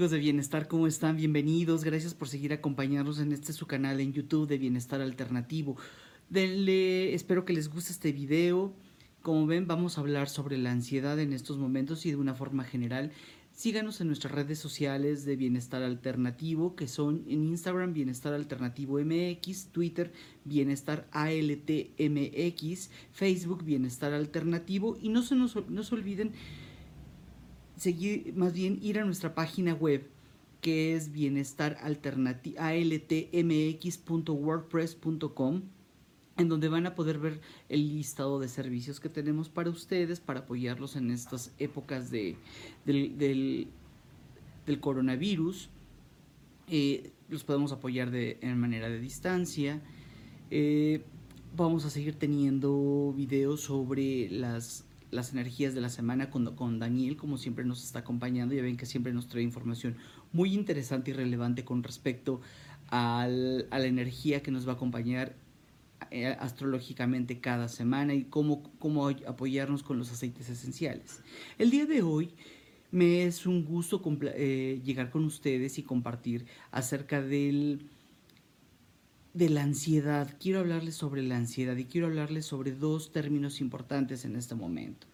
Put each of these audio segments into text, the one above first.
amigos de Bienestar? ¿Cómo están? Bienvenidos. Gracias por seguir acompañarnos en este su canal en YouTube de Bienestar Alternativo. Denle, espero que les guste este video. Como ven, vamos a hablar sobre la ansiedad en estos momentos y de una forma general. Síganos en nuestras redes sociales de Bienestar Alternativo, que son en Instagram Bienestar Alternativo MX, Twitter Bienestar ALTMX, Facebook Bienestar Alternativo y no se nos no se olviden seguir, más bien ir a nuestra página web que es bienestaraltmx.wordpress.com en donde van a poder ver el listado de servicios que tenemos para ustedes para apoyarlos en estas épocas de, del, coronavirus. Eh, los podemos apoyar de, en manera de distancia. Eh, vamos a seguir teniendo videos sobre las las energías de la semana con, con Daniel, como siempre nos está acompañando. Ya ven que siempre nos trae información muy interesante y relevante con respecto a la energía que nos va a acompañar eh, astrológicamente cada semana y cómo, cómo apoyarnos con los aceites esenciales. El día de hoy me es un gusto eh, llegar con ustedes y compartir acerca del de la ansiedad. Quiero hablarles sobre la ansiedad y quiero hablarles sobre dos términos importantes en este momento,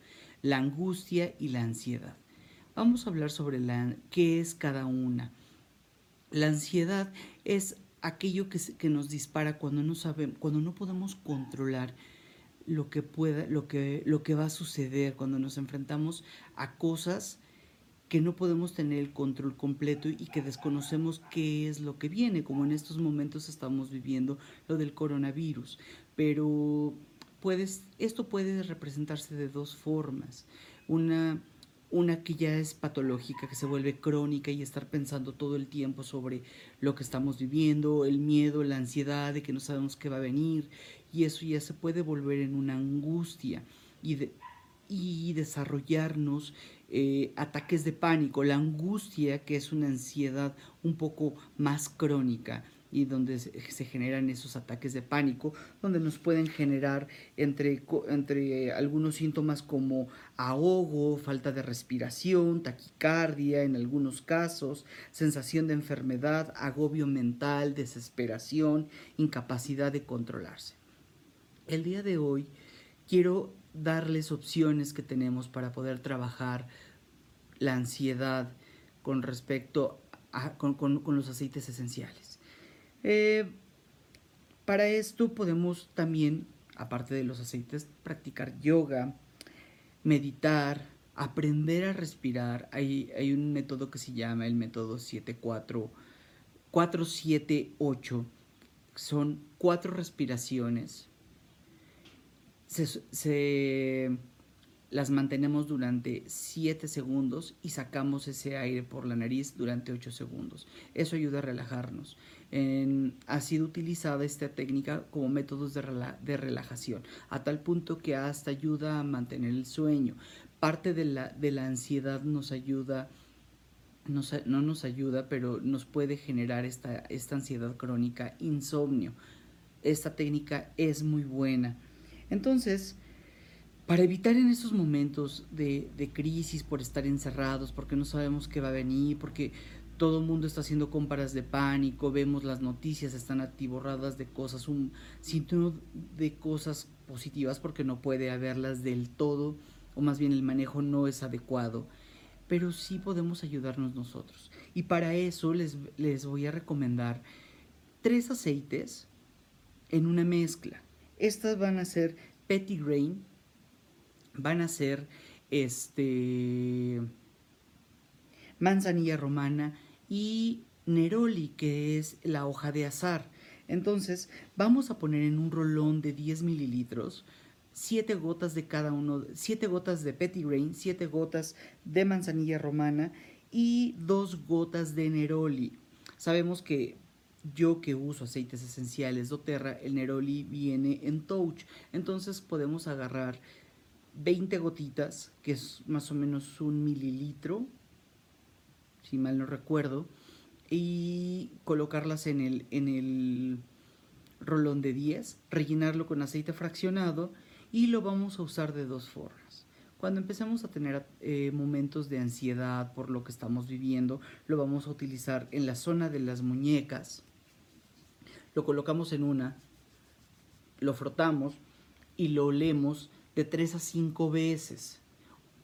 la angustia y la ansiedad. Vamos a hablar sobre la, qué es cada una. La ansiedad es aquello que, que nos dispara cuando no sabemos, cuando no podemos controlar lo que pueda, lo que, lo que va a suceder, cuando nos enfrentamos a cosas que no podemos tener el control completo y que desconocemos qué es lo que viene, como en estos momentos estamos viviendo lo del coronavirus. Pero puedes, esto puede representarse de dos formas. Una, una que ya es patológica, que se vuelve crónica y estar pensando todo el tiempo sobre lo que estamos viviendo, el miedo, la ansiedad de que no sabemos qué va a venir, y eso ya se puede volver en una angustia y, y desarrollarnos eh, ataques de pánico, la angustia, que es una ansiedad un poco más crónica y donde se generan esos ataques de pánico, donde nos pueden generar entre, entre algunos síntomas como ahogo, falta de respiración, taquicardia en algunos casos, sensación de enfermedad, agobio mental, desesperación, incapacidad de controlarse. El día de hoy quiero darles opciones que tenemos para poder trabajar la ansiedad con respecto a con, los aceites esenciales. Eh, para esto podemos también, aparte de los aceites, practicar yoga, meditar, aprender a respirar. Hay, un método que se llama el método 74, 478. Son cuatro respiraciones se, las mantenemos durante 7 segundos y sacamos ese aire por la nariz durante 8 segundos. Eso ayuda a relajarnos. ha sido utilizada esta técnica como métodos de, de, relajación, a tal punto que hasta ayuda a mantener el sueño. Parte de la, de la ansiedad nos ayuda, no nos ayuda, pero nos puede generar esta, esta ansiedad crónica, insomnio. Esta técnica es muy buena entonces, para evitar en esos momentos de, crisis por estar encerrados, porque no sabemos qué va a venir, porque todo el mundo está haciendo compras de pánico, vemos las noticias, están atiborradas de cosas, un síntoma de cosas positivas porque no puede haberlas del todo, o más bien el manejo no es adecuado, pero sí podemos ayudarnos nosotros. Y para eso les, les voy a recomendar tres aceites en una mezcla. Estas van a ser Grain, van a ser este manzanilla romana y neroli, que es la hoja de azar. Entonces, vamos a poner en un rolón de 10 mililitros 7 gotas de cada uno, 7 gotas de Grain, 7 gotas de manzanilla romana y 2 gotas de neroli. Sabemos que yo que uso aceites esenciales doTERRA, el Neroli viene en touch. Entonces podemos agarrar 20 gotitas, que es más o menos un mililitro, si mal no recuerdo, y colocarlas en el, en el rolón de 10, rellenarlo con aceite fraccionado y lo vamos a usar de dos formas. Cuando empecemos a tener eh, momentos de ansiedad por lo que estamos viviendo, lo vamos a utilizar en la zona de las muñecas. Lo colocamos en una, lo frotamos y lo olemos de 3 a 5 veces.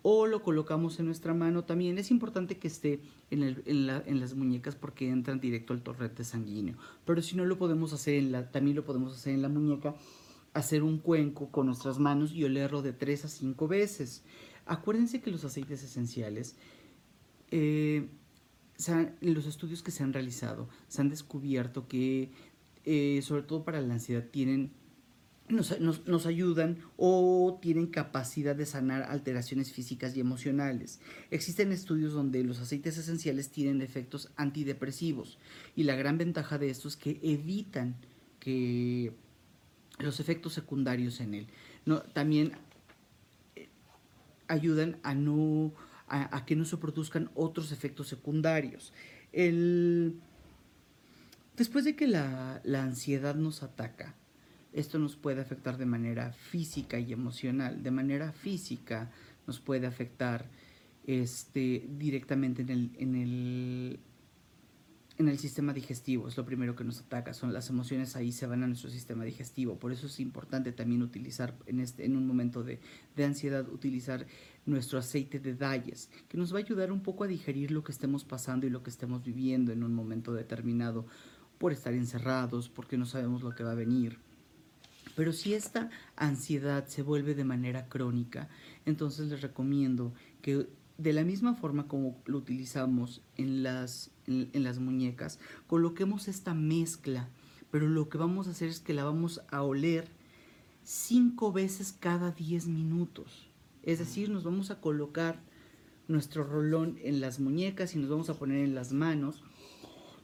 O lo colocamos en nuestra mano también. Es importante que esté en, las muñecas porque entran directo al torrente sanguíneo. Pero si no lo podemos hacer en la, también lo podemos hacer en la muñeca hacer un cuenco con nuestras manos y olerlo de 3 a 5 veces. Acuérdense que los aceites esenciales, eh, en los estudios que se han realizado, se han descubierto que, eh, sobre todo para la ansiedad, tienen nos, ayudan o tienen capacidad de sanar alteraciones físicas y emocionales. Existen estudios donde los aceites esenciales tienen efectos antidepresivos y la gran ventaja de esto es que evitan que los efectos secundarios en él. No, también eh, ayudan a, no, a, que no se produzcan otros efectos secundarios. El, después de que la, la ansiedad nos ataca, esto nos puede afectar de manera física y emocional. De manera física nos puede afectar este, directamente en el, en el en el sistema digestivo, es lo primero que nos ataca, son las emociones ahí se van a nuestro sistema digestivo, por eso es importante también utilizar en, este, en un momento de, de ansiedad, utilizar nuestro aceite de Dayes, que nos va a ayudar un poco a digerir lo que estemos pasando y lo que estemos viviendo en un momento determinado, por estar encerrados, porque no sabemos lo que va a venir. Pero si esta ansiedad se vuelve de manera crónica, entonces les recomiendo que de la misma forma como lo utilizamos en las, en, las muñecas, coloquemos esta mezcla, pero lo que vamos a hacer es que la vamos a oler cinco veces cada 10 minutos. Es decir, nos vamos a colocar nuestro rolón en las muñecas y nos vamos a poner en las manos.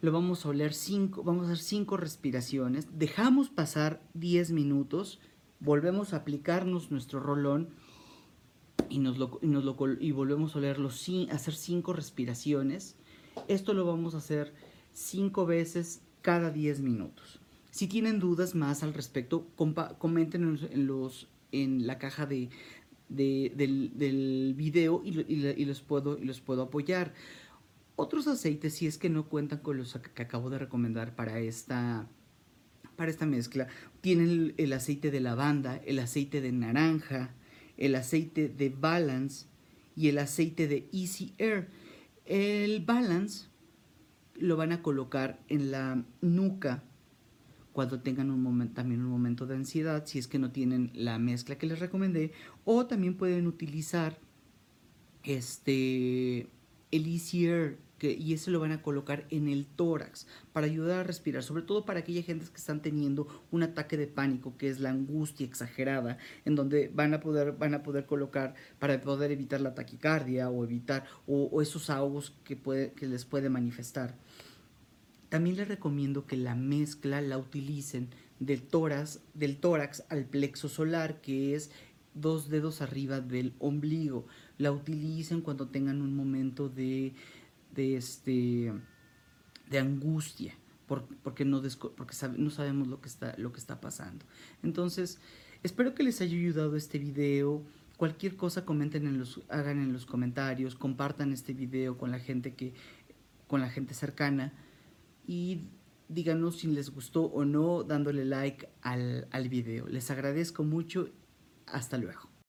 Lo vamos a oler cinco, vamos a hacer cinco respiraciones. Dejamos pasar 10 minutos, volvemos a aplicarnos nuestro rolón y, nos lo, y, nos lo, y volvemos a olerlo sin hacer cinco respiraciones. Esto lo vamos a hacer cinco veces cada 10 minutos. Si tienen dudas más al respecto, comenten en, los, en la caja de, de, del, del, video y, y, los puedo, y los puedo apoyar. Otros aceites, si es que no cuentan con los que acabo de recomendar para esta, para esta mezcla, tienen el aceite de lavanda, el aceite de naranja, el aceite de Balance y el aceite de Easy Air. El Balance lo van a colocar en la nuca cuando tengan un momento, también un momento de ansiedad, si es que no tienen la mezcla que les recomendé, o también pueden utilizar este el Easy Y ese lo van a colocar en el tórax para ayudar a respirar, sobre todo para aquellas gentes que están teniendo un ataque de pánico, que es la angustia exagerada, en donde van a poder, van a poder colocar para poder evitar la taquicardia o evitar o, esos ahogos que, que les puede manifestar. También les recomiendo que la mezcla la utilicen del tórax, del tórax al plexo solar, que es dos dedos arriba del ombligo. La utilicen cuando tengan un momento de de, este, de angustia, porque, no, porque no sabemos lo que, está, lo que está pasando. Entonces, espero que les haya ayudado este video. Cualquier cosa comenten en los, hagan en los comentarios, compartan este video con la gente que, con la gente cercana y díganos si les gustó o no dándole like al, al video. Les agradezco mucho. Hasta luego.